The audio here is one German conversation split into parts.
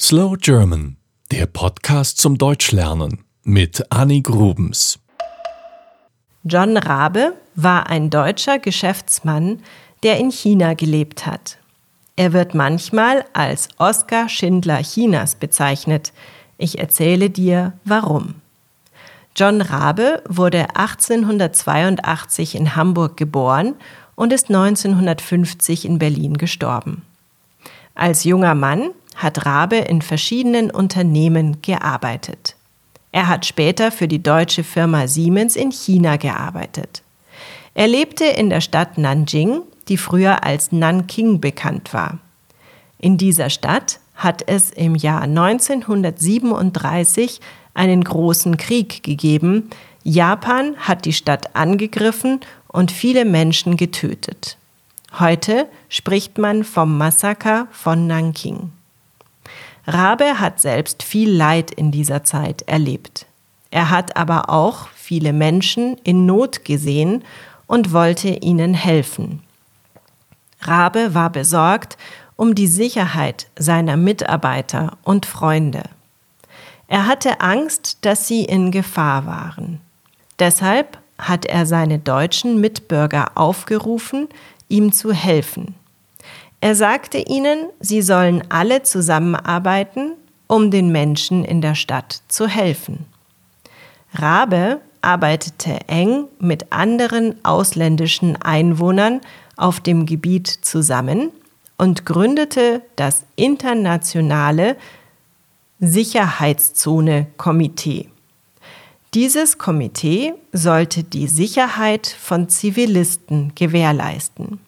Slow German, der Podcast zum Deutschlernen mit Annie Grubens. John Rabe war ein deutscher Geschäftsmann, der in China gelebt hat. Er wird manchmal als Oskar Schindler Chinas bezeichnet. Ich erzähle dir warum. John Rabe wurde 1882 in Hamburg geboren und ist 1950 in Berlin gestorben. Als junger Mann hat Rabe in verschiedenen Unternehmen gearbeitet. Er hat später für die deutsche Firma Siemens in China gearbeitet. Er lebte in der Stadt Nanjing, die früher als Nanking bekannt war. In dieser Stadt hat es im Jahr 1937 einen großen Krieg gegeben. Japan hat die Stadt angegriffen und viele Menschen getötet. Heute spricht man vom Massaker von Nanking. Rabe hat selbst viel Leid in dieser Zeit erlebt. Er hat aber auch viele Menschen in Not gesehen und wollte ihnen helfen. Rabe war besorgt um die Sicherheit seiner Mitarbeiter und Freunde. Er hatte Angst, dass sie in Gefahr waren. Deshalb hat er seine deutschen Mitbürger aufgerufen, ihm zu helfen. Er sagte ihnen, sie sollen alle zusammenarbeiten, um den Menschen in der Stadt zu helfen. Rabe arbeitete eng mit anderen ausländischen Einwohnern auf dem Gebiet zusammen und gründete das internationale Sicherheitszone-Komitee. Dieses Komitee sollte die Sicherheit von Zivilisten gewährleisten.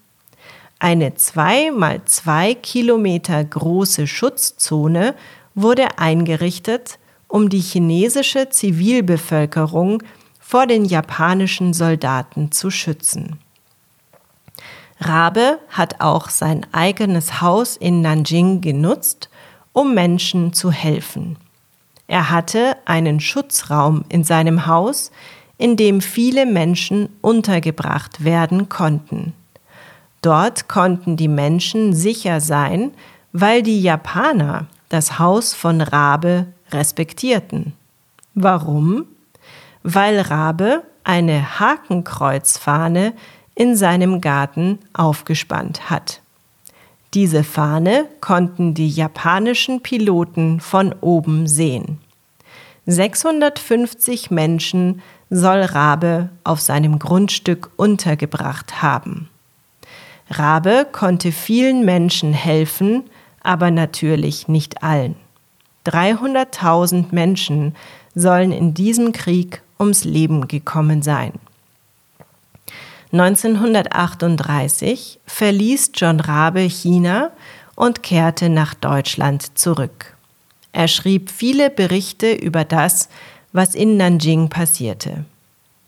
Eine zwei mal zwei Kilometer große Schutzzone wurde eingerichtet, um die chinesische Zivilbevölkerung vor den japanischen Soldaten zu schützen. Rabe hat auch sein eigenes Haus in Nanjing genutzt, um Menschen zu helfen. Er hatte einen Schutzraum in seinem Haus, in dem viele Menschen untergebracht werden konnten. Dort konnten die Menschen sicher sein, weil die Japaner das Haus von Rabe respektierten. Warum? Weil Rabe eine Hakenkreuzfahne in seinem Garten aufgespannt hat. Diese Fahne konnten die japanischen Piloten von oben sehen. 650 Menschen soll Rabe auf seinem Grundstück untergebracht haben. Rabe konnte vielen Menschen helfen, aber natürlich nicht allen. 300.000 Menschen sollen in diesem Krieg ums Leben gekommen sein. 1938 verließ John Rabe China und kehrte nach Deutschland zurück. Er schrieb viele Berichte über das, was in Nanjing passierte.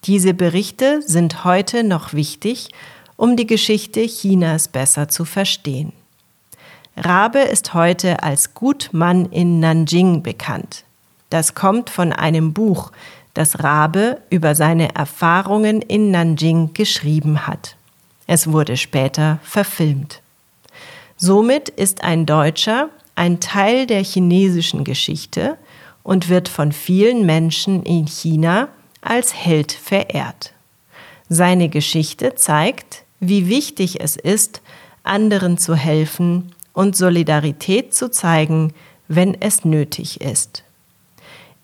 Diese Berichte sind heute noch wichtig um die Geschichte Chinas besser zu verstehen. Rabe ist heute als Gutmann in Nanjing bekannt. Das kommt von einem Buch, das Rabe über seine Erfahrungen in Nanjing geschrieben hat. Es wurde später verfilmt. Somit ist ein Deutscher ein Teil der chinesischen Geschichte und wird von vielen Menschen in China als Held verehrt. Seine Geschichte zeigt, wie wichtig es ist, anderen zu helfen und Solidarität zu zeigen, wenn es nötig ist.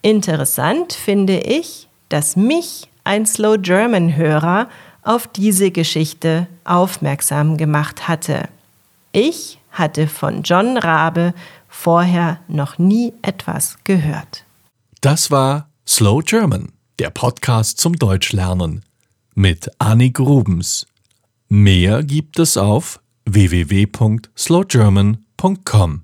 Interessant finde ich, dass mich ein Slow German Hörer auf diese Geschichte aufmerksam gemacht hatte. Ich hatte von John Rabe vorher noch nie etwas gehört. Das war Slow German, der Podcast zum Deutschlernen mit Annie Grubens. Mehr gibt es auf www.slowgerman.com.